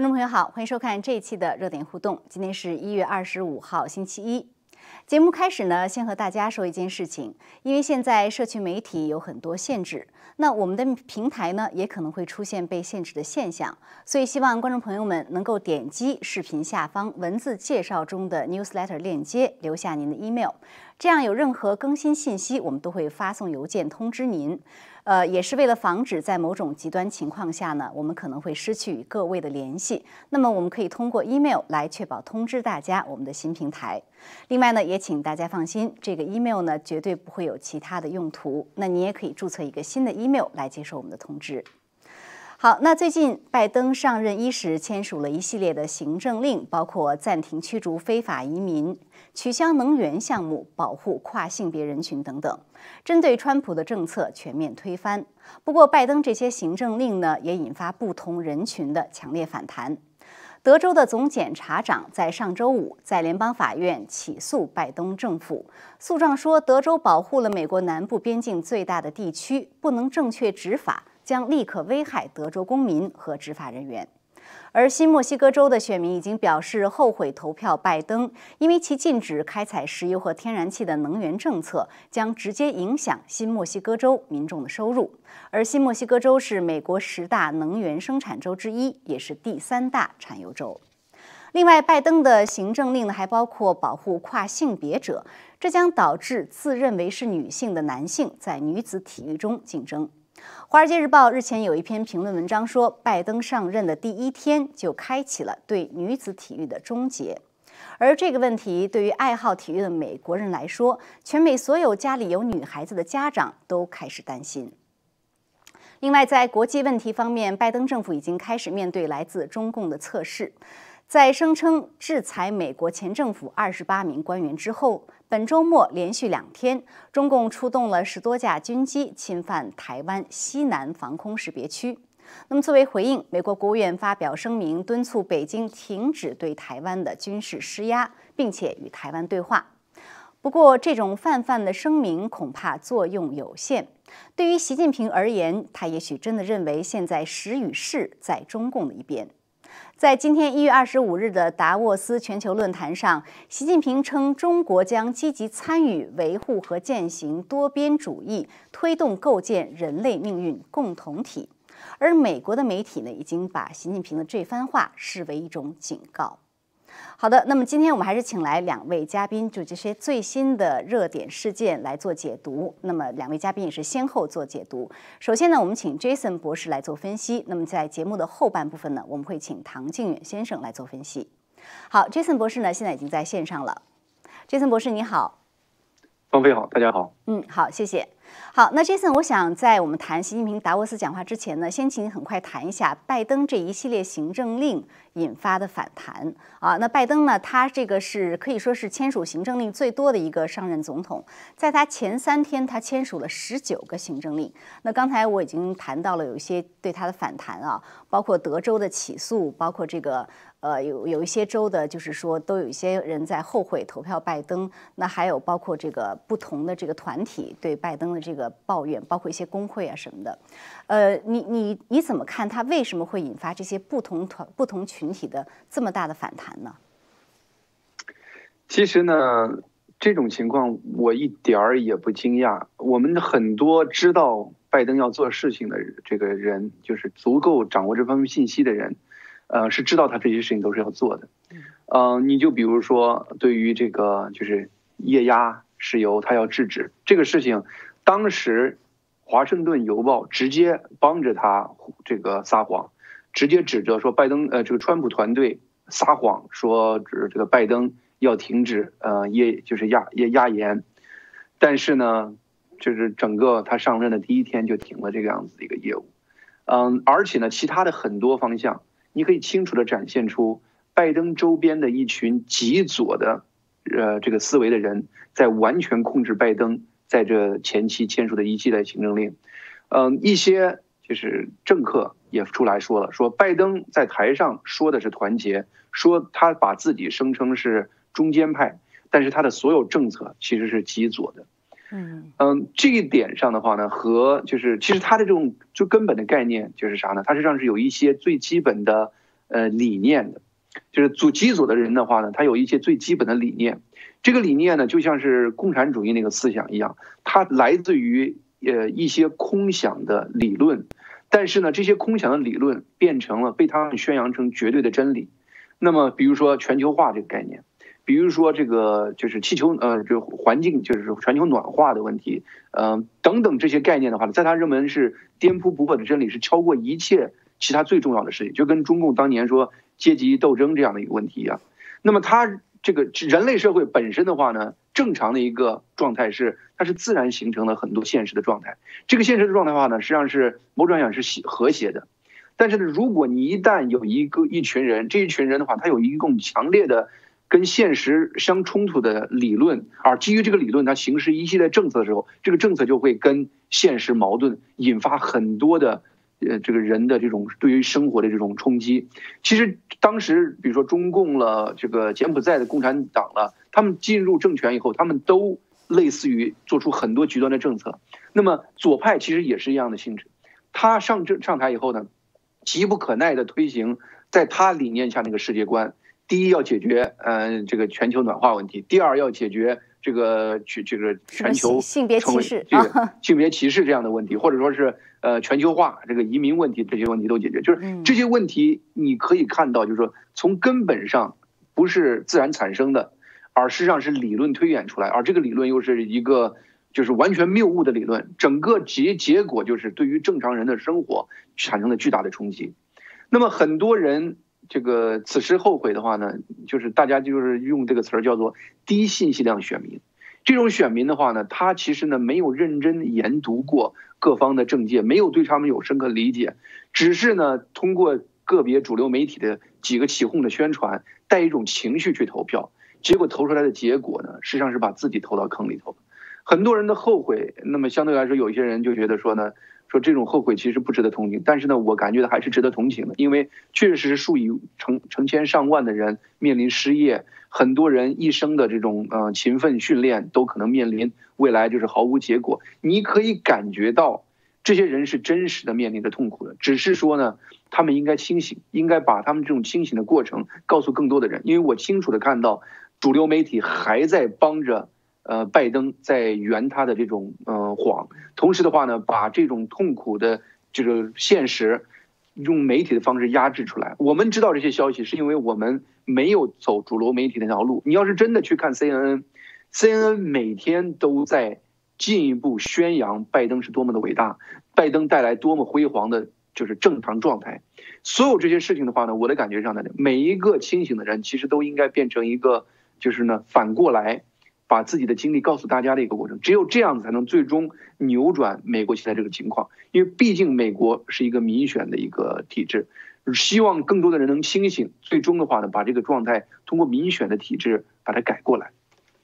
观众朋友好，欢迎收看这一期的热点互动。今天是一月二十五号，星期一。节目开始呢，先和大家说一件事情，因为现在社区媒体有很多限制，那我们的平台呢也可能会出现被限制的现象，所以希望观众朋友们能够点击视频下方文字介绍中的 newsletter 链接，留下您的 email，这样有任何更新信息，我们都会发送邮件通知您。呃，也是为了防止在某种极端情况下呢，我们可能会失去与各位的联系。那么，我们可以通过 email 来确保通知大家我们的新平台。另外呢，也请大家放心，这个 email 呢绝对不会有其他的用途。那你也可以注册一个新的 email 来接受我们的通知。好，那最近拜登上任伊始签署了一系列的行政令，包括暂停驱逐非法移民、取消能源项目、保护跨性别人群等等，针对川普的政策全面推翻。不过，拜登这些行政令呢，也引发不同人群的强烈反弹。德州的总检察长在上周五在联邦法院起诉拜登政府，诉状说德州保护了美国南部边境最大的地区，不能正确执法。将立刻危害德州公民和执法人员，而新墨西哥州的选民已经表示后悔投票拜登，因为其禁止开采石油和天然气的能源政策将直接影响新墨西哥州民众的收入。而新墨西哥州是美国十大能源生产州之一，也是第三大产油州。另外，拜登的行政令呢还包括保护跨性别者，这将导致自认为是女性的男性在女子体育中竞争。《华尔街日报》日前有一篇评论文章说，拜登上任的第一天就开启了对女子体育的终结。而这个问题对于爱好体育的美国人来说，全美所有家里有女孩子的家长都开始担心。另外，在国际问题方面，拜登政府已经开始面对来自中共的测试。在声称制裁美国前政府二十八名官员之后，本周末连续两天，中共出动了十多架军机侵犯台湾西南防空识别区。那么，作为回应，美国国务院发表声明，敦促北京停止对台湾的军事施压，并且与台湾对话。不过，这种泛泛的声明恐怕作用有限。对于习近平而言，他也许真的认为现在时与势在中共的一边。在今天一月二十五日的达沃斯全球论坛上，习近平称中国将积极参与维护和践行多边主义，推动构建人类命运共同体。而美国的媒体呢，已经把习近平的这番话视为一种警告。好的，那么今天我们还是请来两位嘉宾，就这些最新的热点事件来做解读。那么两位嘉宾也是先后做解读。首先呢，我们请 Jason 博士来做分析。那么在节目的后半部分呢，我们会请唐靖远先生来做分析。好，Jason 博士呢现在已经在线上了。Jason 博士你好，方飞好，大家好。嗯，好，谢谢。好，那 Jason，我想在我们谈习近平达沃斯讲话之前呢，先请你很快谈一下拜登这一系列行政令引发的反弹啊。那拜登呢，他这个是可以说是签署行政令最多的一个上任总统，在他前三天，他签署了十九个行政令。那刚才我已经谈到了有一些对他的反弹啊，包括德州的起诉，包括这个。呃，有有一些州的，就是说，都有一些人在后悔投票拜登。那还有包括这个不同的这个团体对拜登的这个抱怨，包括一些工会啊什么的。呃，你你你怎么看他为什么会引发这些不同团不同群体的这么大的反弹呢？其实呢，这种情况我一点儿也不惊讶。我们很多知道拜登要做事情的这个人，就是足够掌握这方面信息的人。呃，是知道他这些事情都是要做的，嗯，你就比如说，对于这个就是液压石油，他要制止这个事情，当时华盛顿邮报直接帮着他这个撒谎，直接指责说拜登呃这个川普团队撒谎说指这个拜登要停止呃液就是压液压盐，但是呢，就是整个他上任的第一天就停了这个样子的一个业务，嗯，而且呢，其他的很多方向。你可以清楚地展现出拜登周边的一群极左的，呃，这个思维的人在完全控制拜登在这前期签署的一系列行政令。嗯，一些就是政客也出来说了，说拜登在台上说的是团结，说他把自己声称是中间派，但是他的所有政策其实是极左的。嗯嗯，这一点上的话呢，和就是其实他的这种最根本的概念就是啥呢？它实际上是有一些最基本的呃理念的，就是祖极左的人的话呢，他有一些最基本的理念，这个理念呢就像是共产主义那个思想一样，它来自于呃一些空想的理论，但是呢这些空想的理论变成了被他们宣扬成绝对的真理，那么比如说全球化这个概念。比如说这个就是气球，呃，这环境就是全球暖化的问题，嗯，等等这些概念的话，在他认为是颠扑不破的真理，是超过一切其他最重要的事情，就跟中共当年说阶级斗争这样的一个问题一样。那么他这个人类社会本身的话呢，正常的一个状态是，它是自然形成了很多现实的状态。这个现实的状态的话呢，实际上是某种讲是和谐的。但是呢，如果你一旦有一个一群人，这一群人的话，他有一种强烈的。跟现实相冲突的理论，而基于这个理论，它行使一系列政策的时候，这个政策就会跟现实矛盾，引发很多的，呃，这个人的这种对于生活的这种冲击。其实当时，比如说中共了，这个柬埔寨的共产党了，他们进入政权以后，他们都类似于做出很多极端的政策。那么左派其实也是一样的性质，他上政上台以后呢，急不可耐的推行在他理念下那个世界观。第一要解决，嗯，这个全球暖化问题；第二要解决这个去这个全球性别歧视，这个性别歧视这样的问题，或者说是呃全球化这个移民问题，这些问题都解决。就是这些问题，你可以看到，就是说从根本上不是自然产生的，而实际上是理论推演出来，而这个理论又是一个就是完全谬误的理论，整个结结果就是对于正常人的生活产生了巨大的冲击。那么很多人。这个此时后悔的话呢，就是大家就是用这个词儿叫做低信息量选民。这种选民的话呢，他其实呢没有认真研读过各方的政界，没有对他们有深刻理解，只是呢通过个别主流媒体的几个起哄的宣传，带一种情绪去投票，结果投出来的结果呢，实际上是把自己投到坑里头。很多人的后悔，那么相对来说，有一些人就觉得说呢。说这种后悔其实不值得同情，但是呢，我感觉的还是值得同情的，因为确实是数以成成千上万的人面临失业，很多人一生的这种呃勤奋训练都可能面临未来就是毫无结果。你可以感觉到这些人是真实的面临着痛苦的，只是说呢，他们应该清醒，应该把他们这种清醒的过程告诉更多的人，因为我清楚的看到主流媒体还在帮着。呃，拜登在圆他的这种呃谎，同时的话呢，把这种痛苦的这个现实，用媒体的方式压制出来。我们知道这些消息，是因为我们没有走主流媒体那条路。你要是真的去看 CNN，CNN 每天都在进一步宣扬拜登是多么的伟大，拜登带来多么辉煌的，就是正常状态。所有这些事情的话呢，我的感觉上呢，每一个清醒的人其实都应该变成一个，就是呢反过来。把自己的经历告诉大家的一个过程，只有这样子才能最终扭转美国现在这个情况。因为毕竟美国是一个民选的一个体制，希望更多的人能清醒，最终的话呢，把这个状态通过民选的体制把它改过来。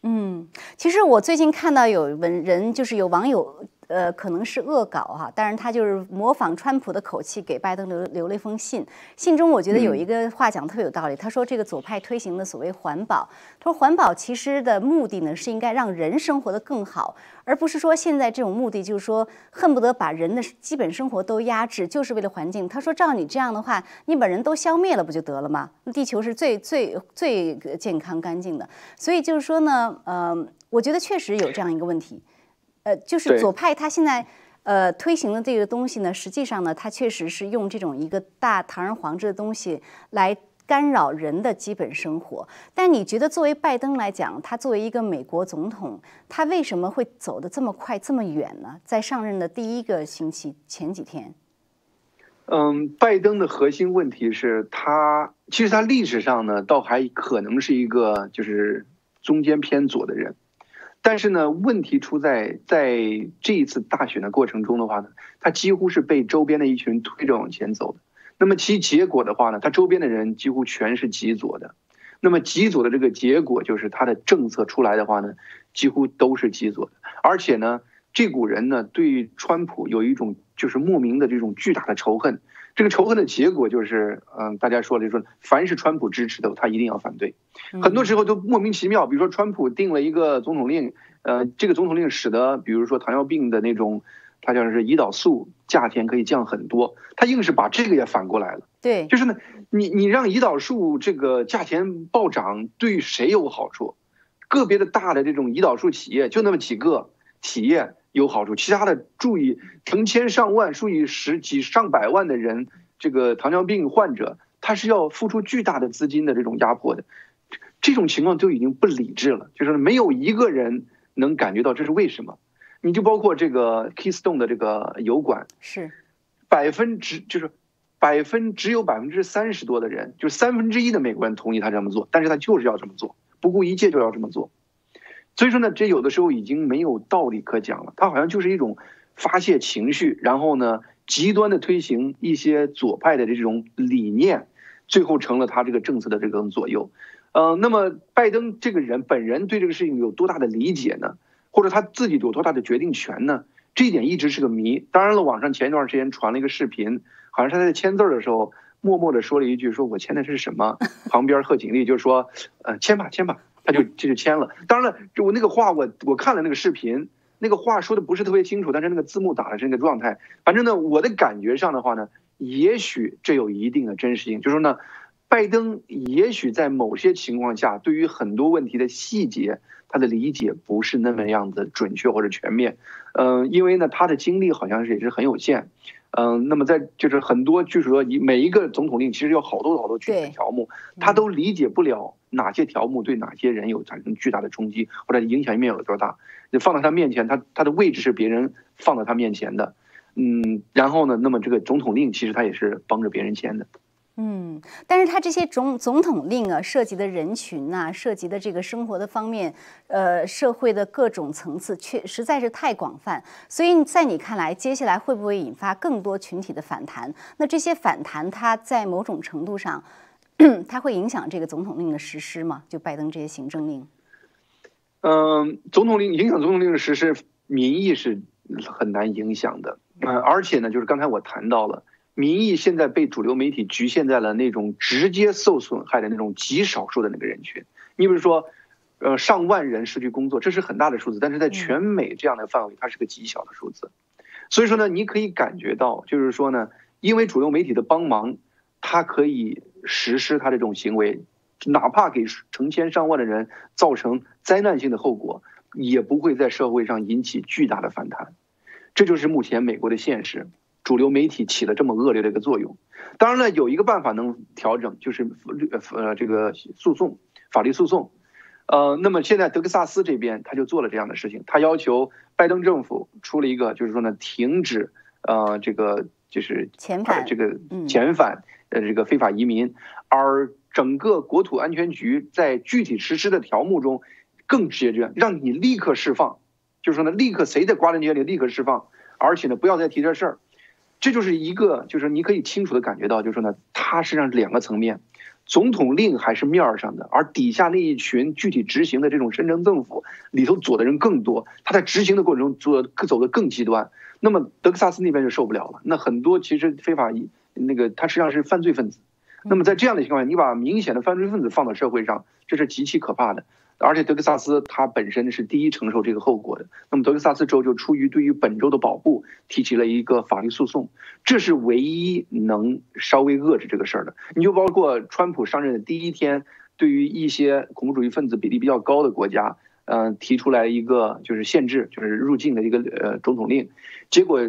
嗯，其实我最近看到有文人，就是有网友。呃，可能是恶搞哈，但是他就是模仿川普的口气给拜登留留了一封信。信中我觉得有一个话讲特别有道理，他说这个左派推行的所谓环保，他说环保其实的目的呢是应该让人生活得更好，而不是说现在这种目的就是说恨不得把人的基本生活都压制，就是为了环境。他说照你这样的话，你把人都消灭了不就得了吗？地球是最最最健康干净的，所以就是说呢，呃，我觉得确实有这样一个问题。呃，就是左派他现在呃推行的这个东西呢，实际上呢，他确实是用这种一个大堂而皇之的东西来干扰人的基本生活。但你觉得作为拜登来讲，他作为一个美国总统，他为什么会走得这么快这么远呢？在上任的第一个星期前几天，嗯，拜登的核心问题是他其实他历史上呢，倒还可能是一个就是中间偏左的人。但是呢，问题出在在这一次大选的过程中的话呢，他几乎是被周边的一群人推着往前走的。那么其结果的话呢，他周边的人几乎全是极左的。那么极左的这个结果就是他的政策出来的话呢，几乎都是极左的。而且呢，这股人呢对川普有一种就是莫名的这种巨大的仇恨。这个仇恨的结果就是，嗯，大家说的就说，凡是川普支持的，他一定要反对。很多时候都莫名其妙，比如说川普定了一个总统令，呃，这个总统令使得，比如说糖尿病的那种，他讲是胰岛素价钱可以降很多，他硬是把这个也反过来了。对，就是呢，你你让胰岛素这个价钱暴涨，对谁有好处？个别的大的这种胰岛素企业就那么几个企业有好处，其他的注意成千上万、数以十几上百万的人，这个糖尿病患者，他是要付出巨大的资金的这种压迫的，这种情况就已经不理智了，就是没有一个人能感觉到这是为什么。你就包括这个 Keystone 的这个油管，是百分之就是百分只有百分之三十多的人，就是三分之一的美国人同意他这么做，但是他就是要这么做，不顾一切就要这么做。所以说呢，这有的时候已经没有道理可讲了，他好像就是一种发泄情绪，然后呢，极端的推行一些左派的这种理念，最后成了他这个政策的这种左右。呃，那么拜登这个人本人对这个事情有多大的理解呢？或者他自己有多大的决定权呢？这一点一直是个谜。当然了，网上前一段时间传了一个视频，好像是他在签字的时候默默的说了一句：“说我签的是什么？” 旁边贺锦丽就说：“呃，签吧，签吧。”他就这就签了。当然了，就我那个话，我我看了那个视频，那个话说的不是特别清楚，但是那个字幕打的是那个状态。反正呢，我的感觉上的话呢，也许这有一定的真实性，就是说呢，拜登也许在某些情况下，对于很多问题的细节。他的理解不是那么样子准确或者全面，嗯，因为呢，他的精力好像是也是很有限，嗯，那么在就是很多就是说，你每一个总统令其实有好多好多具体的条目，他都理解不了哪些条目对哪些人有产生巨大的冲击或者影响面有多大，就放到他面前，他他的位置是别人放到他面前的，嗯，然后呢，那么这个总统令其实他也是帮着别人签的。嗯，但是他这些总总统令啊，涉及的人群呐，涉及的这个生活的方面，呃，社会的各种层次，确实在是太广泛。所以在你看来，接下来会不会引发更多群体的反弹？那这些反弹，它在某种程度上，它会影响这个总统令的实施吗？就拜登这些行政令？嗯，总统令影响总统令的实施，民意是很难影响的。嗯，而且呢，就是刚才我谈到了。民意现在被主流媒体局限在了那种直接受损害的那种极少数的那个人群。你比如说，呃，上万人失去工作，这是很大的数字，但是在全美这样的范围，它是个极小的数字。所以说呢，你可以感觉到，就是说呢，因为主流媒体的帮忙，他可以实施他这种行为，哪怕给成千上万的人造成灾难性的后果，也不会在社会上引起巨大的反弹。这就是目前美国的现实。主流媒体起了这么恶劣的一个作用，当然了，有一个办法能调整，就是呃这个诉讼法律诉讼，呃，那么现在德克萨斯这边他就做了这样的事情，他要求拜登政府出了一个，就是说呢，停止呃这个就是遣返。这个遣返呃这个非法移民，而整个国土安全局在具体实施的条目中更直接，让你立刻释放，就是说呢，立刻谁在瓜人街里立刻释放，而且呢，不要再提这事儿。这就是一个，就是你可以清楚的感觉到，就是说呢，它实际上是两个层面，总统令还是面儿上的，而底下那一群具体执行的这种深层政府里头左的人更多，他在执行的过程中做走的更极端。那么德克萨斯那边就受不了了，那很多其实非法移那个他实际上是犯罪分子。那么在这样的情况下，你把明显的犯罪分子放到社会上，这是极其可怕的。而且德克萨斯它本身是第一承受这个后果的。那么德克萨斯州就出于对于本州的保护，提起了一个法律诉讼，这是唯一能稍微遏制这个事儿的。你就包括川普上任的第一天，对于一些恐怖主义分子比例比较高的国家，嗯，提出来一个就是限制，就是入境的一个呃总统令，结果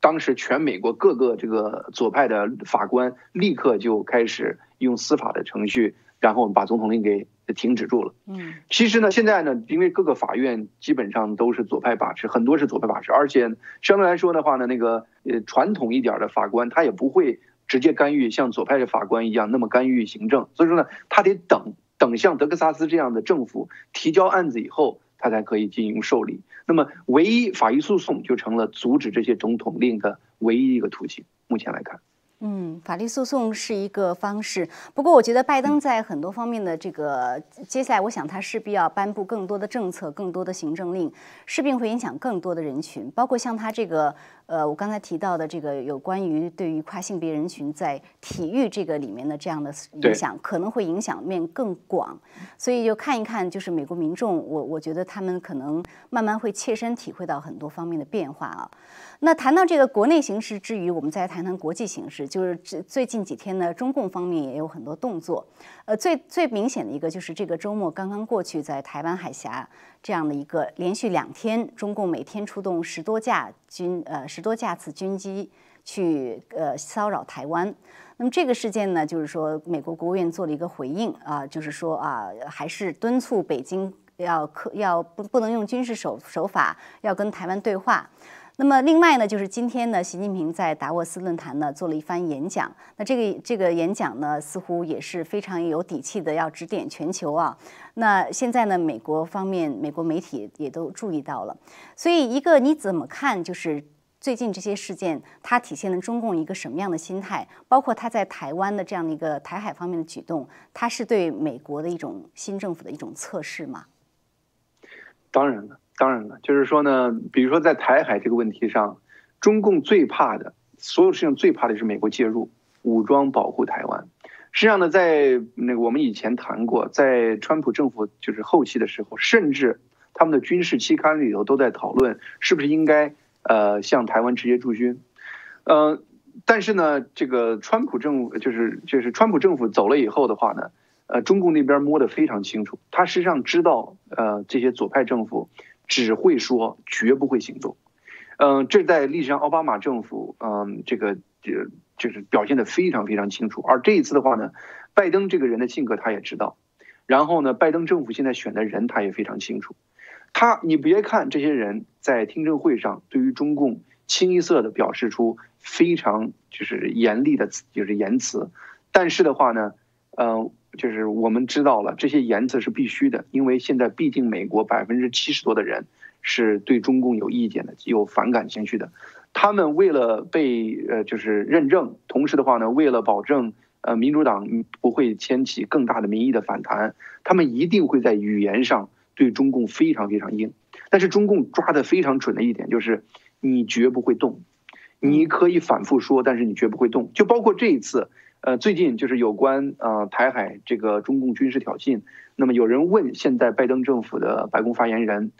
当时全美国各个这个左派的法官立刻就开始用司法的程序，然后把总统令给。停止住了。嗯，其实呢，现在呢，因为各个法院基本上都是左派把持，很多是左派把持，而且相对来说的话呢，那个呃传统一点的法官他也不会直接干预，像左派的法官一样那么干预行政。所以说呢，他得等等像德克萨斯这样的政府提交案子以后，他才可以进行受理。那么，唯一法律诉讼就成了阻止这些总统令的唯一一个途径。目前来看。嗯，法律诉讼是一个方式。不过，我觉得拜登在很多方面的这个接下来，我想他势必要颁布更多的政策、更多的行政令，势必会影响更多的人群。包括像他这个，呃，我刚才提到的这个有关于对于跨性别人群在体育这个里面的这样的影响，可能会影响面更广。所以就看一看，就是美国民众，我我觉得他们可能慢慢会切身体会到很多方面的变化啊。那谈到这个国内形势之余，我们再谈谈国际形势。就是最最近几天呢，中共方面也有很多动作。呃，最最明显的一个就是这个周末刚刚过去，在台湾海峡这样的一个连续两天，中共每天出动十多架军呃十多架次军机去呃骚扰台湾。那么这个事件呢，就是说美国国务院做了一个回应啊，就是说啊，还是敦促北京要可要不不能用军事手手法，要跟台湾对话。那么另外呢，就是今天呢，习近平在达沃斯论坛呢做了一番演讲。那这个这个演讲呢，似乎也是非常有底气的，要指点全球啊。那现在呢，美国方面、美国媒体也都注意到了。所以，一个你怎么看？就是最近这些事件，它体现了中共一个什么样的心态？包括他在台湾的这样的一个台海方面的举动，它是对美国的一种新政府的一种测试吗？当然了。当然了，就是说呢，比如说在台海这个问题上，中共最怕的，所有事情最怕的是美国介入，武装保护台湾。实际上呢，在那个我们以前谈过，在川普政府就是后期的时候，甚至他们的军事期刊里头都在讨论是不是应该呃向台湾直接驻军。呃，但是呢，这个川普政府就是就是川普政府走了以后的话呢，呃，中共那边摸得非常清楚，他实际上知道呃这些左派政府。只会说，绝不会行动。嗯，这在历史上奥巴马政府，嗯，这个就就是表现的非常非常清楚。而这一次的话呢，拜登这个人的性格他也知道。然后呢，拜登政府现在选的人他也非常清楚。他，你别看这些人在听证会上对于中共清一色的表示出非常就是严厉的，就是言辞，但是的话呢，嗯。就是我们知道了这些言辞是必须的，因为现在毕竟美国百分之七十多的人是对中共有意见的，有反感情绪的。他们为了被呃就是认证，同时的话呢，为了保证呃民主党不会掀起更大的民意的反弹，他们一定会在语言上对中共非常非常硬。但是中共抓的非常准的一点就是，你绝不会动，你可以反复说，但是你绝不会动。就包括这一次。呃，最近就是有关呃台海这个中共军事挑衅，那么有人问现在拜登政府的白宫发言人，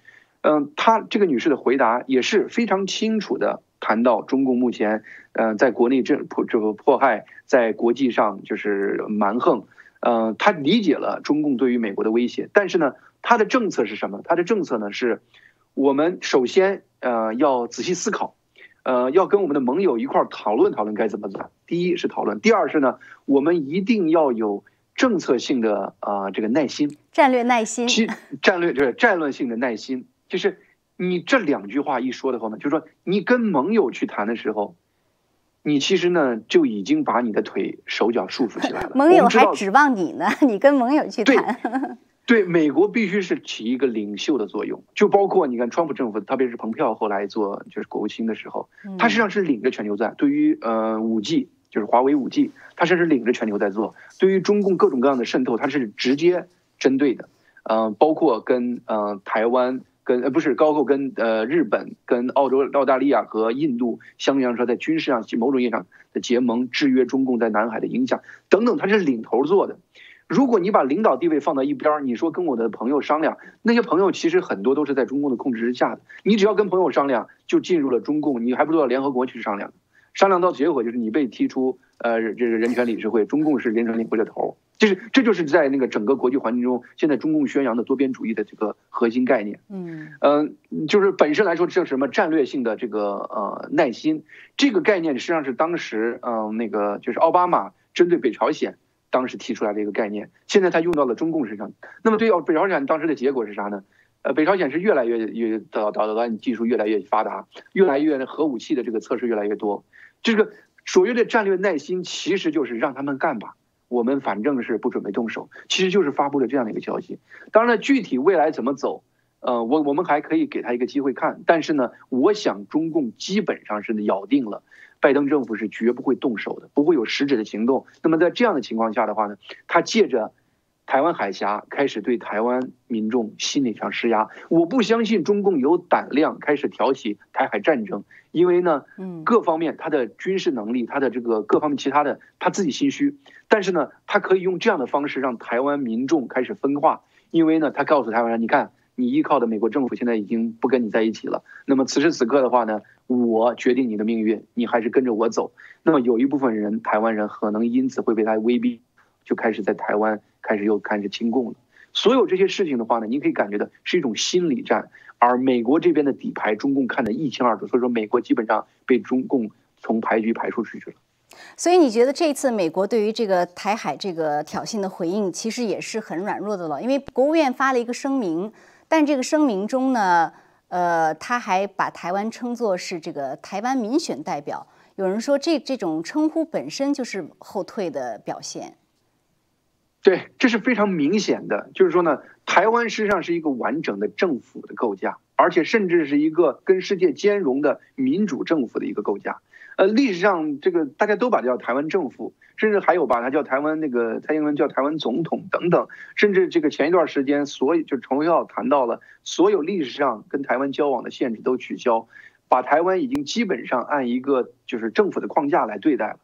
嗯，他这个女士的回答也是非常清楚的谈到中共目前嗯在国内这迫这个迫害，在国际上就是蛮横，嗯，他理解了中共对于美国的威胁，但是呢，他的政策是什么？他的政策呢是，我们首先呃要仔细思考。呃，要跟我们的盟友一块儿讨论讨论该怎么做。第一是讨论，第二是呢，我们一定要有政策性的啊这个耐心，战略耐心。其战略就是战略性的耐心，就是你这两句话一说的话呢，就是说你跟盟友去谈的时候，你其实呢就已经把你的腿手脚束缚起来了。盟友还指望你呢，你跟盟友去谈。对美国必须是起一个领袖的作用，就包括你看，川普政府，特别是蓬佩奥后来做就是国务卿的时候，他实际上是领着全球在对于呃五 G，就是华为五 G，他甚至领着全球在做。对于中共各种各样的渗透，他是直接针对的。呃，包括跟呃台湾跟呃不是，包括跟呃日本、跟澳洲、澳大利亚和印度，相对来说在军事上某种意义上的结盟，制约中共在南海的影响等等，他是领头做的。如果你把领导地位放到一边儿，你说跟我的朋友商量，那些朋友其实很多都是在中共的控制之下的。你只要跟朋友商量，就进入了中共，你还不如到联合国去商量。商量到结果就是你被踢出呃这个人权理事会，中共是人权理事会的头。就是这就是在那个整个国际环境中，现在中共宣扬的多边主义的这个核心概念。嗯嗯，就是本身来说，这是什么战略性的这个呃耐心，这个概念实际上是当时嗯那个就是奥巴马针对北朝鲜。当时提出来的一个概念，现在他用到了中共身上。那么对北朝鲜当时的结果是啥呢？呃，北朝鲜是越来越越导导导弹技术越来越发达，越来越核武器的这个测试越来越多。这个所谓的战略耐心，其实就是让他们干吧，我们反正是不准备动手，其实就是发布了这样的一个消息。当然了，具体未来怎么走，呃，我我们还可以给他一个机会看。但是呢，我想中共基本上是咬定了。拜登政府是绝不会动手的，不会有实质的行动。那么在这样的情况下的话呢，他借着台湾海峡开始对台湾民众心理上施压。我不相信中共有胆量开始挑起台海战争，因为呢，嗯，各方面他的军事能力，他的这个各方面其他的他自己心虚。但是呢，他可以用这样的方式让台湾民众开始分化，因为呢，他告诉台湾人，你看，你依靠的美国政府现在已经不跟你在一起了。那么此时此刻的话呢？我决定你的命运，你还是跟着我走。那么有一部分人，台湾人可能因此会被他威逼，就开始在台湾开始又开始亲共了。所有这些事情的话呢，你可以感觉到是一种心理战，而美国这边的底牌，中共看得一清二楚。所以说，美国基本上被中共从牌局排出出去了。所以你觉得这次美国对于这个台海这个挑衅的回应，其实也是很软弱的了？因为国务院发了一个声明，但这个声明中呢，呃，他还把台湾称作是这个台湾民选代表。有人说，这这种称呼本身就是后退的表现。对，这是非常明显的，就是说呢，台湾实际上是一个完整的政府的构架，而且甚至是一个跟世界兼容的民主政府的一个构架。呃，历史上这个大家都把它叫台湾政府，甚至还有把它叫台湾那个蔡英文叫台湾总统等等，甚至这个前一段时间，所以就陈文耀谈到了所有历史上跟台湾交往的限制都取消，把台湾已经基本上按一个就是政府的框架来对待了。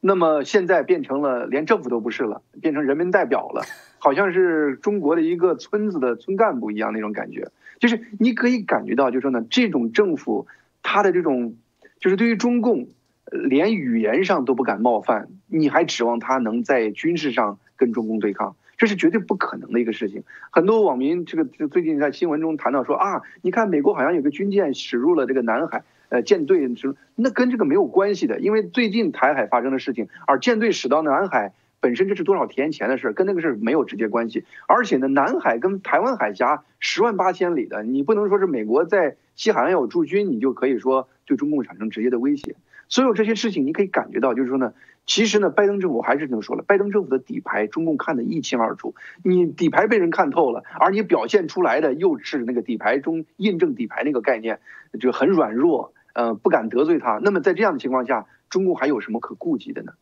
那么现在变成了连政府都不是了，变成人民代表了，好像是中国的一个村子的村干部一样那种感觉。就是你可以感觉到，就是说呢，这种政府它的这种，就是对于中共，连语言上都不敢冒犯，你还指望他能在军事上跟中共对抗？这是绝对不可能的一个事情。很多网民这个最近在新闻中谈到说啊，你看美国好像有个军舰驶入了这个南海。呃，舰队是那跟这个没有关系的，因为最近台海发生的事情，而舰队驶到南海本身这是多少天前的事，跟那个事没有直接关系。而且呢，南海跟台湾海峡十万八千里的，你不能说是美国在西海岸有驻军，你就可以说对中共产生直接的威胁。所有这些事情，你可以感觉到，就是说呢，其实呢，拜登政府还是这么说了，拜登政府的底牌，中共看得一清二楚。你底牌被人看透了，而你表现出来的又是那个底牌中印证底牌那个概念，就很软弱。呃，不敢得罪他。那么在这样的情况下，中共还有什么可顾及的呢？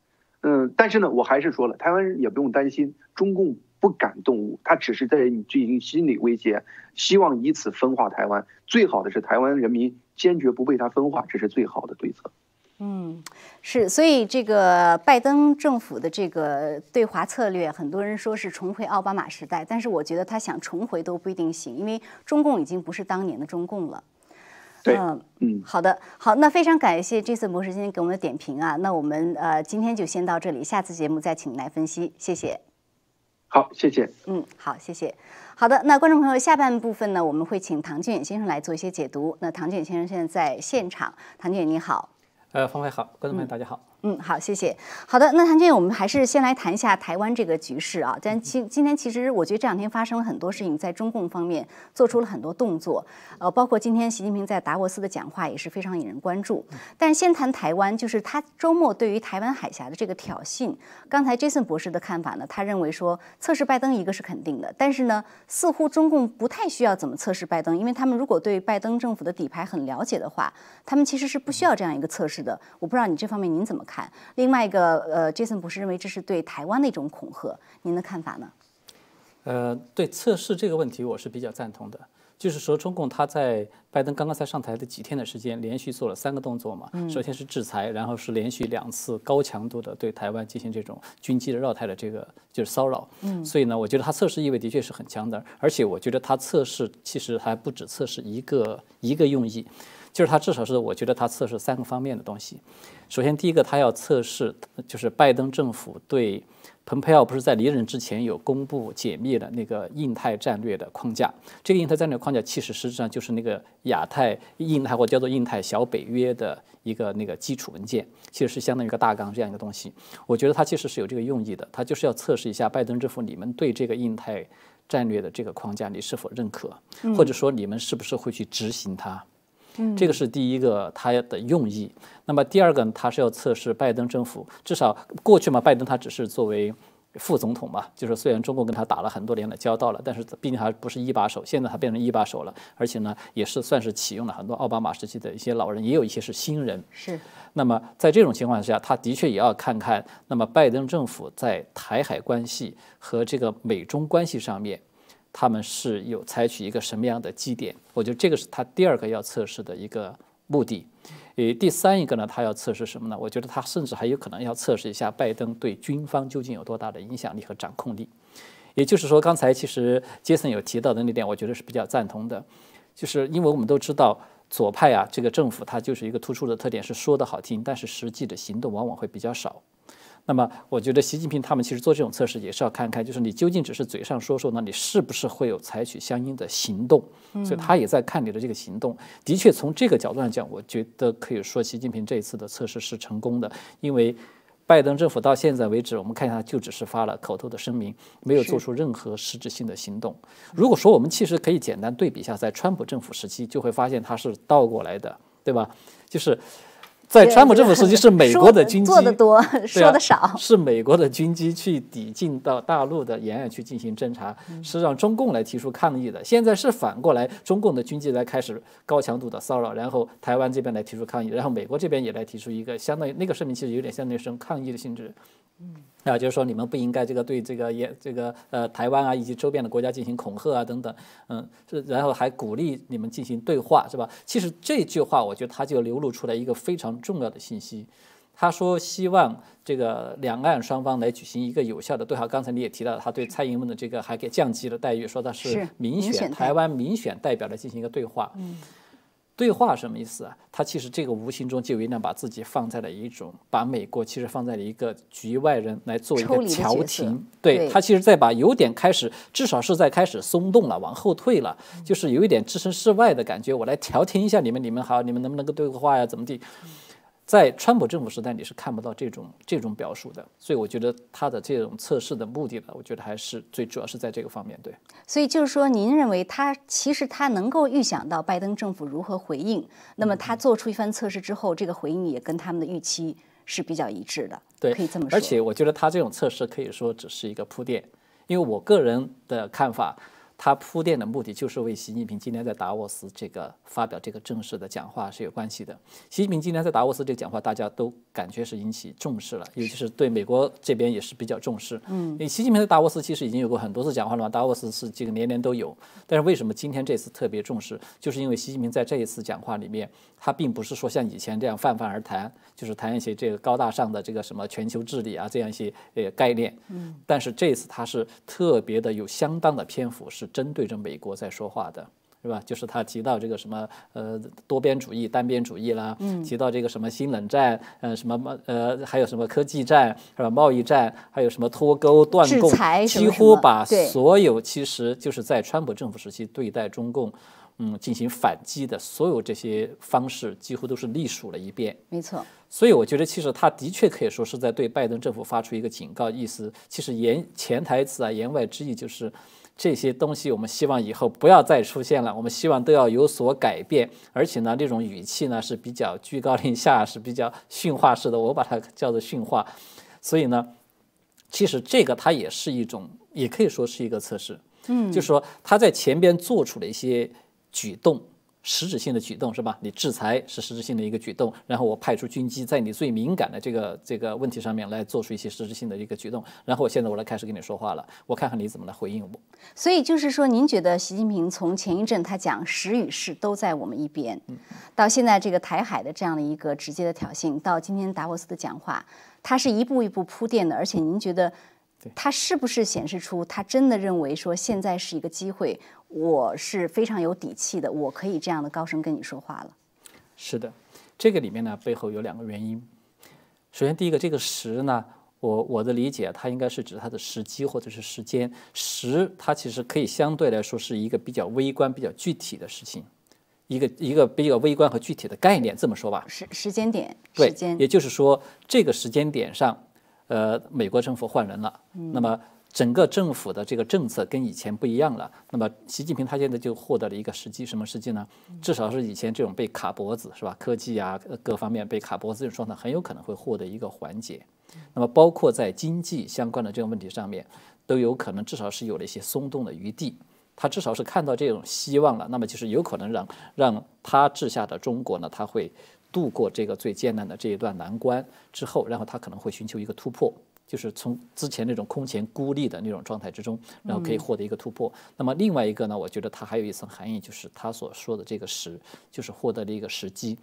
嗯，但是呢，我还是说了，台湾人也不用担心，中共不敢动武，他只是在进行心理威胁，希望以此分化台湾。最好的是台湾人民坚决不被他分化，这是最好的对策。嗯，是，所以这个拜登政府的这个对华策略，很多人说是重回奥巴马时代，但是我觉得他想重回都不一定行，因为中共已经不是当年的中共了。嗯嗯，好的，好，那非常感谢这次博士今天给我们的点评啊，那我们呃今天就先到这里，下次节目再请您来分析，谢谢。好，谢谢。嗯，好，谢谢。好的，那观众朋友，下半部分呢，我们会请唐俊远先生来做一些解读。那唐俊远先生现在在现场，唐俊远你好。呃，方伟好，观众朋友大家好。嗯，好，谢谢。好的，那谭俊，我们还是先来谈一下台湾这个局势啊。但今今天其实我觉得这两天发生了很多事情，在中共方面做出了很多动作，呃，包括今天习近平在达沃斯的讲话也是非常引人关注。但先谈台湾，就是他周末对于台湾海峡的这个挑衅，刚才 Jason 博士的看法呢，他认为说测试拜登一个是肯定的，但是呢，似乎中共不太需要怎么测试拜登，因为他们如果对拜登政府的底牌很了解的话，他们其实是不需要这样一个测试的。我不知道你这方面您怎么看？另外。一个呃，Jason 博士认为这是对台湾的一种恐吓，您的看法呢？呃，对测试这个问题，我是比较赞同的。就是说，中共他在拜登刚刚才上台的几天的时间，连续做了三个动作嘛。首先是制裁，然后是连续两次高强度的对台湾进行这种军机的绕台的这个就是骚扰。嗯。所以呢，我觉得他测试意味的确是很强的，而且我觉得他测试其实还不止测试一个一个用意。就是他至少是，我觉得他测试三个方面的东西。首先，第一个他要测试，就是拜登政府对蓬佩奥不是在离任之前有公布解密的那个印太战略的框架。这个印太战略框架其实实质上就是那个亚太、印太或叫做印太小北约的一个那个基础文件，其实是相当于一个大纲这样一个东西。我觉得他其实是有这个用意的，他就是要测试一下拜登政府你们对这个印太战略的这个框架你是否认可，或者说你们是不是会去执行它。这个是第一个他的用意。那么第二个，他是要测试拜登政府，至少过去嘛，拜登他只是作为副总统嘛，就是虽然中共跟他打了很多年的交道了，但是毕竟还不是一把手。现在他变成一把手了，而且呢，也是算是启用了很多奥巴马时期的一些老人，也有一些是新人。是。那么在这种情况下，他的确也要看看，那么拜登政府在台海关系和这个美中关系上面。他们是有采取一个什么样的基点？我觉得这个是他第二个要测试的一个目的。诶，第三一个呢，他要测试什么呢？我觉得他甚至还有可能要测试一下拜登对军方究竟有多大的影响力和掌控力。也就是说，刚才其实杰森有提到的那点，我觉得是比较赞同的，就是因为我们都知道，左派啊，这个政府它就是一个突出的特点，是说的好听，但是实际的行动往往会比较少。那么，我觉得习近平他们其实做这种测试也是要看看，就是你究竟只是嘴上说说，那你是不是会有采取相应的行动？所以他也在看你的这个行动。的确，从这个角度上讲，我觉得可以说习近平这一次的测试是成功的，因为拜登政府到现在为止，我们看一下，就只是发了口头的声明，没有做出任何实质性的行动。如果说我们其实可以简单对比一下，在川普政府时期，就会发现它是倒过来的，对吧？就是。在川普政府时期，是美国的军机做的多，说的少，是美国的军机去抵近到大陆的沿岸去进行侦察，是让中共来提出抗议的。现在是反过来，中共的军机来开始高强度的骚扰，然后台湾这边来提出抗议，然后美国这边也来提出一个相当于那个声明，其实有点相当于是抗议的性质。嗯。啊，就是说你们不应该这个对这个也这个呃台湾啊以及周边的国家进行恐吓啊等等，嗯，是然后还鼓励你们进行对话是吧？其实这句话我觉得他就流露出来一个非常重要的信息，他说希望这个两岸双方来举行一个有效的对话。刚才你也提到，他对蔡英文的这个还给降级了待遇，说他是民选台湾民选代表来进行一个对话。嗯。对话什么意思啊？他其实这个无形中就有点把自己放在了一种，把美国其实放在了一个局外人来做一个调停。对他其实在把有点开始，至少是在开始松动了，往后退了，就是有一点置身事外的感觉。我来调停一下你们，你们好，你们能不能够对话呀？怎么地？在川普政府时代，你是看不到这种这种表述的，所以我觉得他的这种测试的目的呢，我觉得还是最主要是在这个方面。对，所以就是说，您认为他其实他能够预想到拜登政府如何回应，那么他做出一番测试之后，这个回应也跟他们的预期是比较一致的。对，可以这么说。而且我觉得他这种测试可以说只是一个铺垫，因为我个人的看法。他铺垫的目的就是为习近平今天在达沃斯这个发表这个正式的讲话是有关系的。习近平今天在达沃斯这个讲话，大家都感觉是引起重视了，尤其是对美国这边也是比较重视。嗯，因为习近平在达沃斯其实已经有过很多次讲话了嘛，达沃斯是这个年年都有。但是为什么今天这次特别重视？就是因为习近平在这一次讲话里面，他并不是说像以前这样泛泛而谈，就是谈一些这个高大上的这个什么全球治理啊这样一些呃概念。嗯，但是这次他是特别的有相当的篇幅是。针对着美国在说话的，是吧？就是他提到这个什么呃多边主义、单边主义啦，提到这个什么新冷战，呃什么呃还有什么科技战是吧？贸易战，还有什么脱钩断供，几乎把所有其实就是在川普政府时期对待中共，嗯进行反击的所有这些方式，几乎都是历数了一遍。没错。所以我觉得其实他的确可以说是在对拜登政府发出一个警告，意思其实言潜台词啊，言外之意就是。这些东西我们希望以后不要再出现了，我们希望都要有所改变，而且呢，这种语气呢是比较居高临下，是比较训话式的，我把它叫做训话。所以呢，其实这个它也是一种，也可以说是一个测试，嗯，就是说他在前边做出了一些举动。实质性的举动是吧？你制裁是实质性的一个举动，然后我派出军机在你最敏感的这个这个问题上面来做出一些实质性的一个举动，然后我现在我来开始跟你说话了，我看看你怎么来回应我。所以就是说，您觉得习近平从前一阵他讲时与势都在我们一边，到现在这个台海的这样的一个直接的挑衅，到今天达沃斯的讲话，他是一步一步铺垫的，而且您觉得？他是不是显示出他真的认为说现在是一个机会？我是非常有底气的，我可以这样的高声跟你说话了。是的，这个里面呢背后有两个原因。首先，第一个，这个时呢，我我的理解，它应该是指它的时机或者是时间。时，它其实可以相对来说是一个比较微观、比较具体的事情，一个一个比较微观和具体的概念。这么说吧，时时间点，对，也就是说这个时间点上。呃，美国政府换人了，那么整个政府的这个政策跟以前不一样了。那么习近平他现在就获得了一个时机，什么时机呢？至少是以前这种被卡脖子是吧？科技啊各方面被卡脖子这种状态，很有可能会获得一个缓解。那么包括在经济相关的这个问题上面，都有可能至少是有了一些松动的余地。他至少是看到这种希望了，那么就是有可能让让他治下的中国呢，他会。度过这个最艰难的这一段难关之后，然后他可能会寻求一个突破，就是从之前那种空前孤立的那种状态之中，然后可以获得一个突破。那么另外一个呢，我觉得它还有一层含义，就是他所说的这个时，就是获得了一个时机。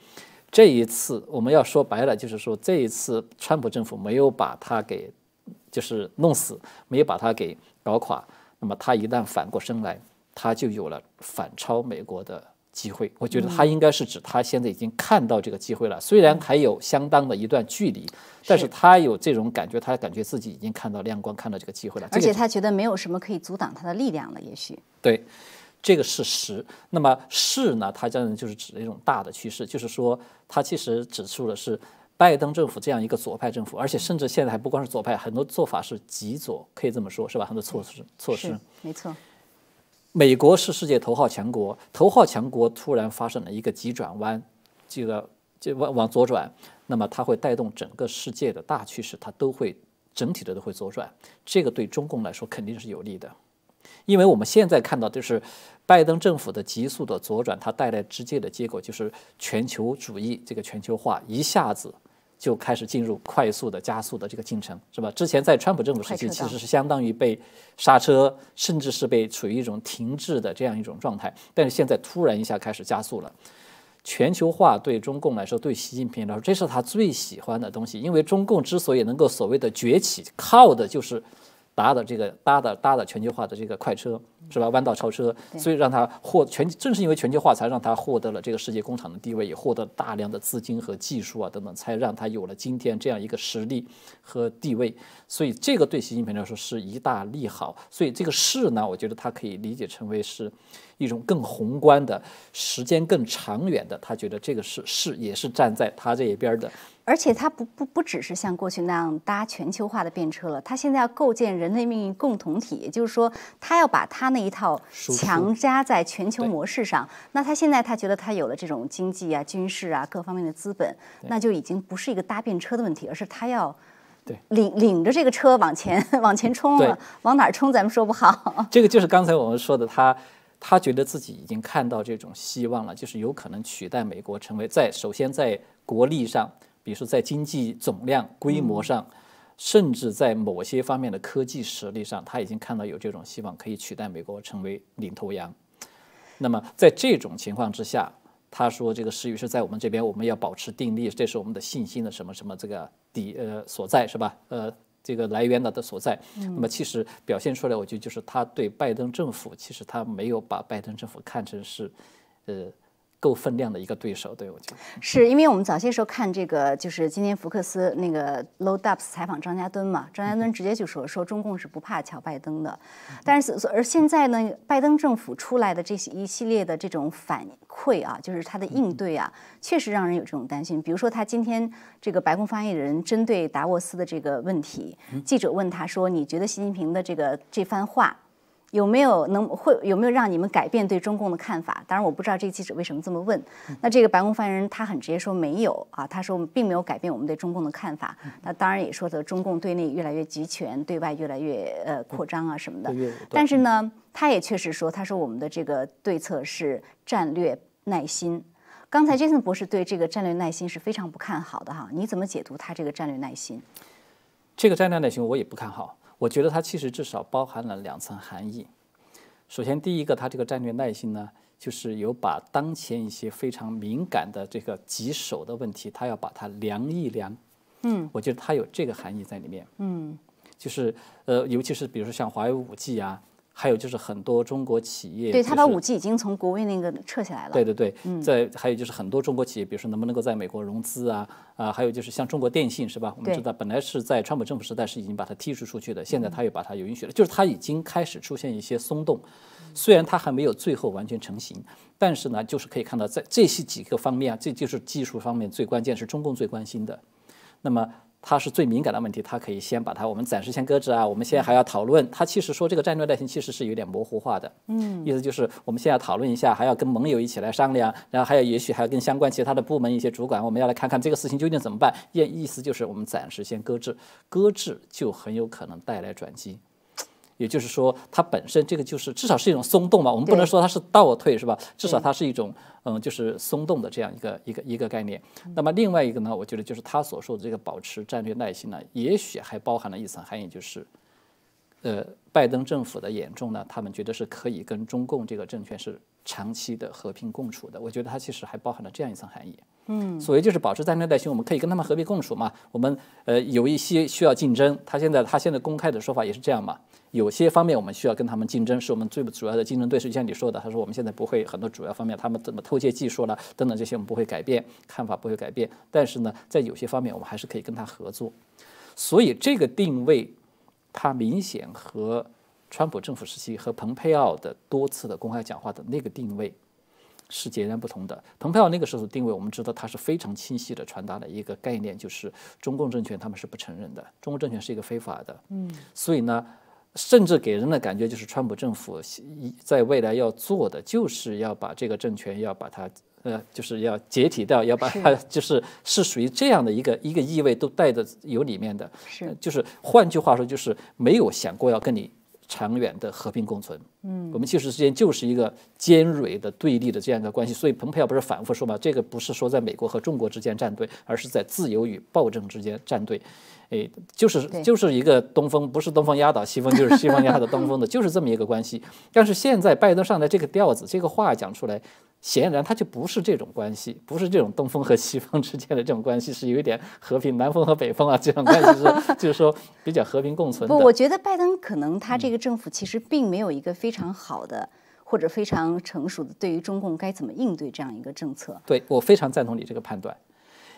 这一次我们要说白了，就是说这一次川普政府没有把他给就是弄死，没有把他给搞垮。那么他一旦反过身来，他就有了反超美国的。机会。我觉得他应该是指他现在已经看到这个机会了，虽然还有相当的一段距离，但是他有这种感觉，他感觉自己已经看到亮光，看到这个机会了。而且他觉得没有什么可以阻挡他的力量了，也许对。这个是实，那么势呢？它将就是指的一种大的趋势，就是说，它其实指出的是拜登政府这样一个左派政府，而且甚至现在还不光是左派，很多做法是极左，可以这么说，是吧？很多措施措施，没错。美国是世界头号强国，头号强国突然发生了一个急转弯，这个就往往左转，那么它会带动整个世界的大趋势，它都会整体的都会左转，这个对中共来说肯定是有利的。因为我们现在看到，就是拜登政府的急速的左转，它带来直接的结果就是全球主义这个全球化一下子就开始进入快速的加速的这个进程，是吧？之前在川普政府时期，其实是相当于被刹车，甚至是被处于一种停滞的这样一种状态，但是现在突然一下开始加速了。全球化对中共来说，对习近平来说，这是他最喜欢的东西，因为中共之所以能够所谓的崛起，靠的就是。搭的这个搭的搭的全球化的这个快车是吧？弯道超车，所以让他获全正是因为全球化才让他获得了这个世界工厂的地位，也获得大量的资金和技术啊等等，才让他有了今天这样一个实力和地位。所以这个对习近平来说是一大利好。所以这个势呢，我觉得他可以理解成为是一种更宏观的、时间更长远的。他觉得这个是是也是站在他这一边的。而且他不不不只是像过去那样搭全球化的便车了，他现在要构建人类命运共同体，也就是说，他要把他那一套强加在全球模式上。那他现在他觉得他有了这种经济啊、军事啊各方面的资本，那就已经不是一个搭便车的问题，而是他要领领着这个车往前 往前冲了，往哪儿冲咱们说不好。这个就是刚才我们说的，他他觉得自己已经看到这种希望了，就是有可能取代美国成为在首先在国力上。比如说，在经济总量规模上，甚至在某些方面的科技实力上，他已经看到有这种希望可以取代美国成为领头羊。那么，在这种情况之下，他说这个势于是在我们这边，我们要保持定力，这是我们的信心的什么什么这个底呃所在是吧？呃，这个来源的的所在。那么，其实表现出来，我觉得就是他对拜登政府，其实他没有把拜登政府看成是呃。够分量的一个对手，对我觉得是因为我们早些时候看这个，就是今天福克斯那个 Low Dubs 采访张家敦嘛，张家敦直接就说说中共是不怕乔拜登的，但是而现在呢，拜登政府出来的这些一系列的这种反馈啊，就是他的应对啊，确实让人有这种担心。比如说他今天这个白宫发言人针对达沃斯的这个问题，记者问他说：“你觉得习近平的这个这番话？”有没有能会有没有让你们改变对中共的看法？当然我不知道这个记者为什么这么问。那这个白宫发言人他很直接说没有啊，他说我们并没有改变我们对中共的看法。那当然也说的中共对内越来越集权，对外越来越呃扩张啊什么的。但是呢，他也确实说，他说我们的这个对策是战略耐心。刚才杰森博士对这个战略耐心是非常不看好的哈，你怎么解读他这个战略耐心？这个战略耐心我也不看好。我觉得它其实至少包含了两层含义。首先，第一个，它这个战略耐心呢，就是有把当前一些非常敏感的这个棘手的问题，它要把它量一量。嗯，我觉得它有这个含义在里面。嗯，就是呃，尤其是比如说像华为五 G 啊。还有就是很多中国企业，对他把五 G 已经从国卫那个撤下来了。对对对，在还有就是很多中国企业，比如说能不能够在美国融资啊啊，还有就是像中国电信是吧？我们知道本来是在川普政府时代是已经把它剔除出去的，现在他又把它有允许了，就是它已经开始出现一些松动，虽然它还没有最后完全成型，但是呢，就是可以看到在这些几个方面啊，这就是技术方面最关键是中共最关心的，那么。它是最敏感的问题，它可以先把它，我们暂时先搁置啊。我们现在还要讨论。它其实说这个战略耐心其实是有点模糊化的，嗯，意思就是我们现在讨论一下，还要跟盟友一起来商量，然后还有也许还要跟相关其他的部门一些主管，我们要来看看这个事情究竟怎么办。意意思就是我们暂时先搁置，搁置就很有可能带来转机。也就是说，它本身这个就是至少是一种松动嘛，我们不能说它是倒退，是吧？至少它是一种嗯，就是松动的这样一个一个一个概念。那么另外一个呢，我觉得就是他所说的这个保持战略耐心呢，也许还包含了一层含义，就是呃，拜登政府的眼中呢，他们觉得是可以跟中共这个政权是长期的和平共处的。我觉得它其实还包含了这样一层含义。嗯，所谓就是保持战略带心，我们可以跟他们和平共处嘛。我们呃有一些需要竞争，他现在他现在公开的说法也是这样嘛。有些方面我们需要跟他们竞争，是我们最主要的竞争对手。就像你说的，他说我们现在不会很多主要方面，他们怎么偷窃技术了等等这些我们不会改变，看法不会改变。但是呢，在有些方面我们还是可以跟他合作。所以这个定位，它明显和川普政府时期和蓬佩奥的多次的公开讲话的那个定位是截然不同的。蓬佩奥那个时候的定位，我们知道他是非常清晰的传达了一个概念，就是中共政权他们是不承认的，中共政权是一个非法的。嗯，所以呢，甚至给人的感觉就是川普政府在未来要做的，就是要把这个政权要把它。呃，就是要解体掉，要把它，就是是属于这样的一个一个意味，都带着有里面的，是，就是换句话说，就是没有想过要跟你长远的和平共存。嗯，我们其实之间就是一个尖锐的对立的这样一个关系。所以蓬佩奥不是反复说嘛，这个不是说在美国和中国之间站队，而是在自由与暴政之间站队。诶，就是就是一个东风，不是东风压倒西风，就是西风压倒东风的，就是这么一个关系。但是现在拜登上来这个调子，这个话讲出来。显然，它就不是这种关系，不是这种东风和西风之间的这种关系，是有一点和平，南风和北风啊这种关系是，就是说比较和平共存的。不，我觉得拜登可能他这个政府其实并没有一个非常好的或者非常成熟的对于中共该怎么应对这样一个政策。对我非常赞同你这个判断。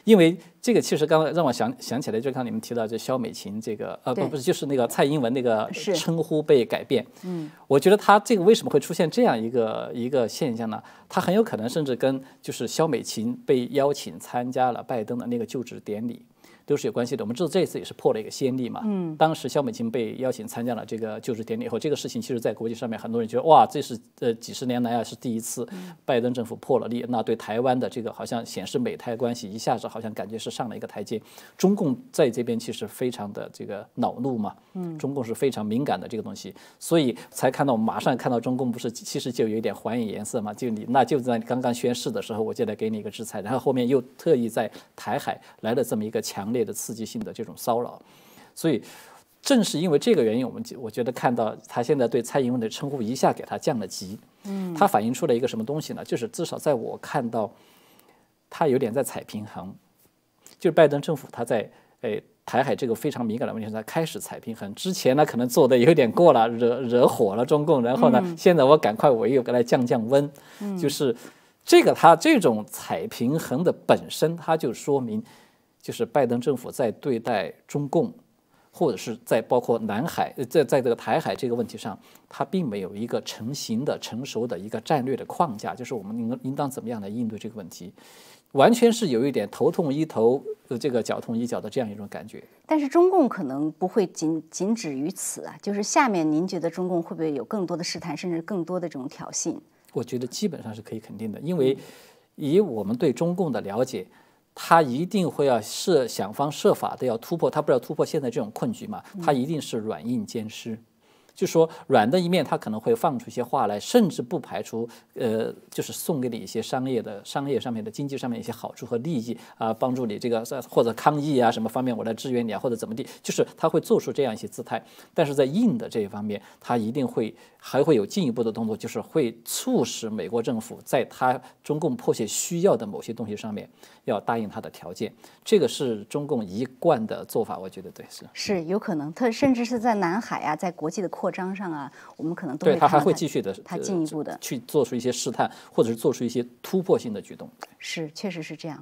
因为这个其实刚刚让我想想起来，就刚你们提到这肖美琴这个呃不不是就是那个蔡英文那个称呼被改变，嗯，我觉得他这个为什么会出现这样一个一个现象呢？他很有可能甚至跟就是肖美琴被邀请参加了拜登的那个就职典礼。都是有关系的。我们知道这一次也是破了一个先例嘛。嗯。当时肖美琴被邀请参加了这个就职典礼以后，这个事情其实在国际上面很多人觉得哇，这是呃几十年来啊是第一次，拜登政府破了例。那对台湾的这个好像显示美台关系一下子好像感觉是上了一个台阶。中共在这边其实非常的这个恼怒嘛。嗯。中共是非常敏感的这个东西，所以才看到马上看到中共不是其实就有一点还以颜色嘛，就你那就在刚刚宣誓的时候我就来给你一个制裁，然后后面又特意在台海来了这么一个强烈的刺激性的。这种骚扰，所以正是因为这个原因，我们我觉得看到他现在对蔡英文的称呼一下给他降了级，嗯，他反映出了一个什么东西呢？就是至少在我看到，他有点在踩平衡，就是拜登政府他在诶台海这个非常敏感的问题上开始踩平衡。之前呢可能做的有点过了，惹惹火了中共，然后呢现在我赶快我又给他降降温，就是这个他这种踩平衡的本身，他就说明。就是拜登政府在对待中共，或者是在包括南海，在在这个台海这个问题上，他并没有一个成型的、成熟的一个战略的框架，就是我们应应当怎么样来应对这个问题，完全是有一点头痛医头，呃这个脚痛医脚的这样一种感觉。但是中共可能不会仅仅止于此啊，就是下面您觉得中共会不会有更多的试探，甚至更多的这种挑衅？我觉得基本上是可以肯定的，因为以我们对中共的了解。他一定会要设想方设法的要突破，他不是要突破现在这种困局嘛？他一定是软硬兼施。就说软的一面，他可能会放出一些话来，甚至不排除，呃，就是送给你一些商业的、商业上面的、经济上面一些好处和利益啊，帮助你这个或者抗疫啊什么方面，我来支援你啊，或者怎么地，就是他会做出这样一些姿态。但是在硬的这一方面，他一定会还会有进一步的动作，就是会促使美国政府在他中共迫切需要的某些东西上面要答应他的条件。这个是中共一贯的做法，我觉得对是是有可能，他甚至是在南海啊，在国际的扩。扩张上啊，我们可能都对他还会继续的，他进一步的去做出一些试探，或者是做出一些突破性的举动。是，确实是这样。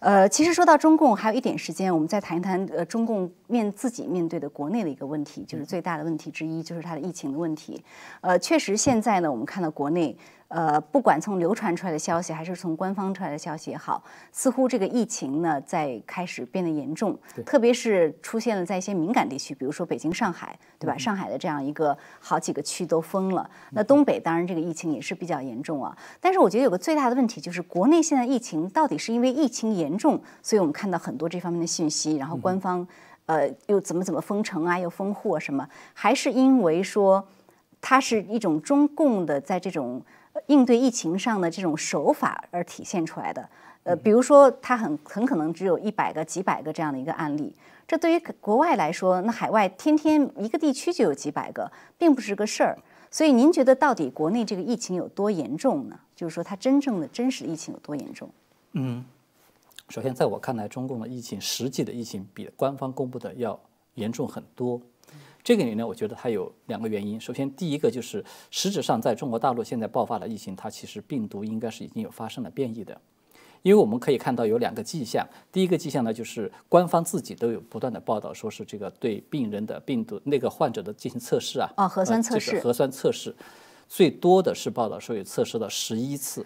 呃，其实说到中共，还有一点时间，我们再谈一谈呃，中共面自己面对的国内的一个问题，就是最大的问题之一，就是它的疫情的问题。呃，确实现在呢，我们看到国内。呃，不管从流传出来的消息，还是从官方出来的消息也好，似乎这个疫情呢在开始变得严重，特别是出现了在一些敏感地区，比如说北京、上海，对吧？上海的这样一个好几个区都封了。那东北当然这个疫情也是比较严重啊。但是我觉得有个最大的问题就是，国内现在疫情到底是因为疫情严重，所以我们看到很多这方面的信息，然后官方呃又怎么怎么封城啊，又封户啊什么，还是因为说它是一种中共的在这种。应对疫情上的这种手法而体现出来的，呃，比如说它很很可能只有一百个、几百个这样的一个案例，这对于国外来说，那海外天天一个地区就有几百个，并不是个事儿。所以您觉得到底国内这个疫情有多严重呢？就是说它真正的真实疫情有多严重？嗯，首先，在我看来，中共的疫情实际的疫情比官方公布的要严重很多。这个里呢，我觉得它有两个原因。首先，第一个就是实质上在中国大陆现在爆发的疫情，它其实病毒应该是已经有发生了变异的。因为我们可以看到有两个迹象，第一个迹象呢，就是官方自己都有不断的报道，说是这个对病人的病毒那个患者的进行测试啊，啊，核酸测试，核酸测试，最多的是报道说有测试了十一次。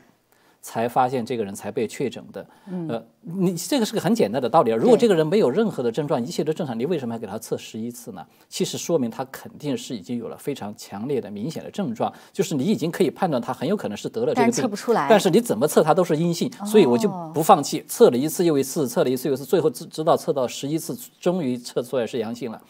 才发现这个人才被确诊的，呃，你这个是个很简单的道理啊。如果这个人没有任何的症状，一切都正常，你为什么要给他测十一次呢？其实说明他肯定是已经有了非常强烈的、明显的症状，就是你已经可以判断他很有可能是得了这个病，但测不出来。但是你怎么测他都是阴性，所以我就不放弃，测了一次又一次，测了一次又一次，最后知知道测到十一次，终于测出来是阳性了。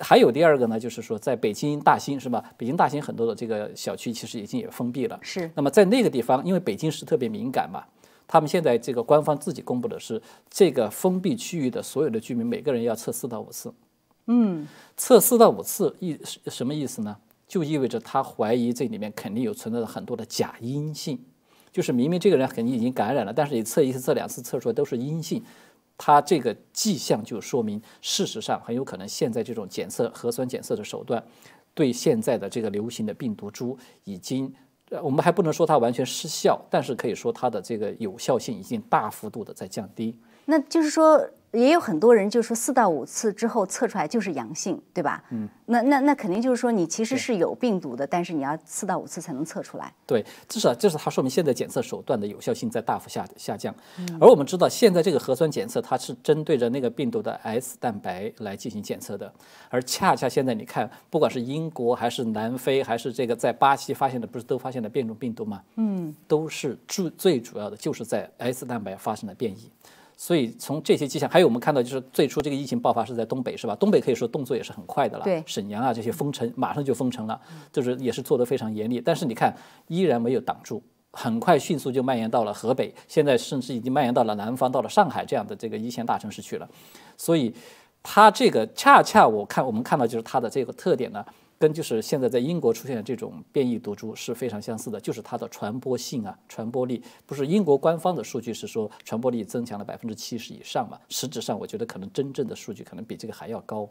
还有第二个呢，就是说在北京大兴是吧？北京大兴很多的这个小区其实已经也封闭了。是。那么在那个地方，因为北京市特别敏感嘛，他们现在这个官方自己公布的是，这个封闭区域的所有的居民每个人要测四到五次。嗯。测四到五次意什么意思呢？就意味着他怀疑这里面肯定有存在着很多的假阴性，就是明明这个人肯定已经感染了，但是你测一次、测两次测出来都是阴性。它这个迹象就说明，事实上很有可能现在这种检测核酸检测的手段，对现在的这个流行的病毒株已经，呃我们还不能说它完全失效，但是可以说它的这个有效性已经大幅度的在降低。那就是说。也有很多人就说四到五次之后测出来就是阳性，对吧？嗯，那那那肯定就是说你其实是有病毒的，但是你要四到五次才能测出来。对，至少这是它说明现在检测手段的有效性在大幅下下降。而我们知道现在这个核酸检测它是针对着那个病毒的 S 蛋白来进行检测的，而恰恰现在你看，不管是英国还是南非还是这个在巴西发现的，不是都发现了变种病毒吗？嗯，都是主最主要的就是在 S 蛋白发生了变异。所以从这些迹象，还有我们看到，就是最初这个疫情爆发是在东北，是吧？东北可以说动作也是很快的了。对，沈阳啊这些封城，马上就封城了，就是也是做得非常严厉。但是你看，依然没有挡住，很快迅速就蔓延到了河北，现在甚至已经蔓延到了南方，到了上海这样的这个一线大城市去了。所以它这个恰恰我看我们看到就是它的这个特点呢。跟就是现在在英国出现的这种变异毒株是非常相似的，就是它的传播性啊、传播力，不是英国官方的数据是说传播力增强了百分之七十以上嘛？实质上我觉得可能真正的数据可能比这个还要高，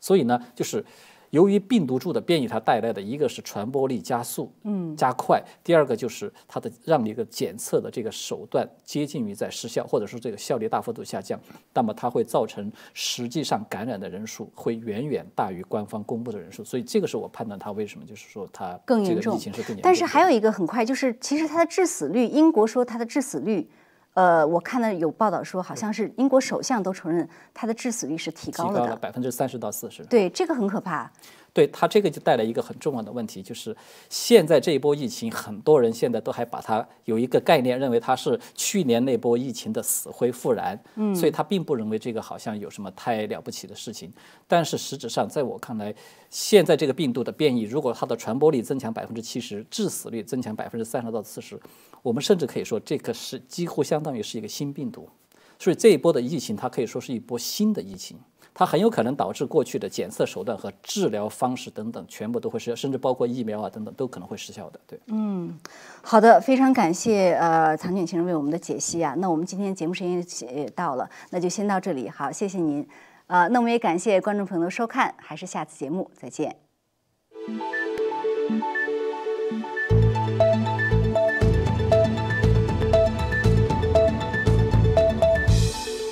所以呢，就是。由于病毒株的变异，它带来的一个是传播力加速，嗯，加快；第二个就是它的让你一个检测的这个手段接近于在失效，或者说这个效率大幅度下降。那么它会造成实际上感染的人数会远远大于官方公布的人数。所以这个是我判断它为什么就是说它更严重，疫情是更严重。但是还有一个很快，就是其实它的致死率，英国说它的致死率。呃，我看到有报道说，好像是英国首相都承认他的致死率是提高了的，百分之三十到四十。对，这个很可怕。对它这个就带来一个很重要的问题，就是现在这一波疫情，很多人现在都还把它有一个概念，认为它是去年那波疫情的死灰复燃，嗯，所以他并不认为这个好像有什么太了不起的事情。但是实质上，在我看来，现在这个病毒的变异，如果它的传播力增强百分之七十，致死率增强百分之三十到四十，我们甚至可以说这个是几乎相当于是一个新病毒。所以这一波的疫情，它可以说是一波新的疫情。它很有可能导致过去的检测手段和治疗方式等等全部都会失效，甚至包括疫苗啊等等都可能会失效的。对，嗯，好的，非常感谢呃唐景先生为我们的解析啊。那我们今天节目时间也到了，那就先到这里，好，谢谢您。呃，那我们也感谢观众朋友的收看，还是下次节目再见。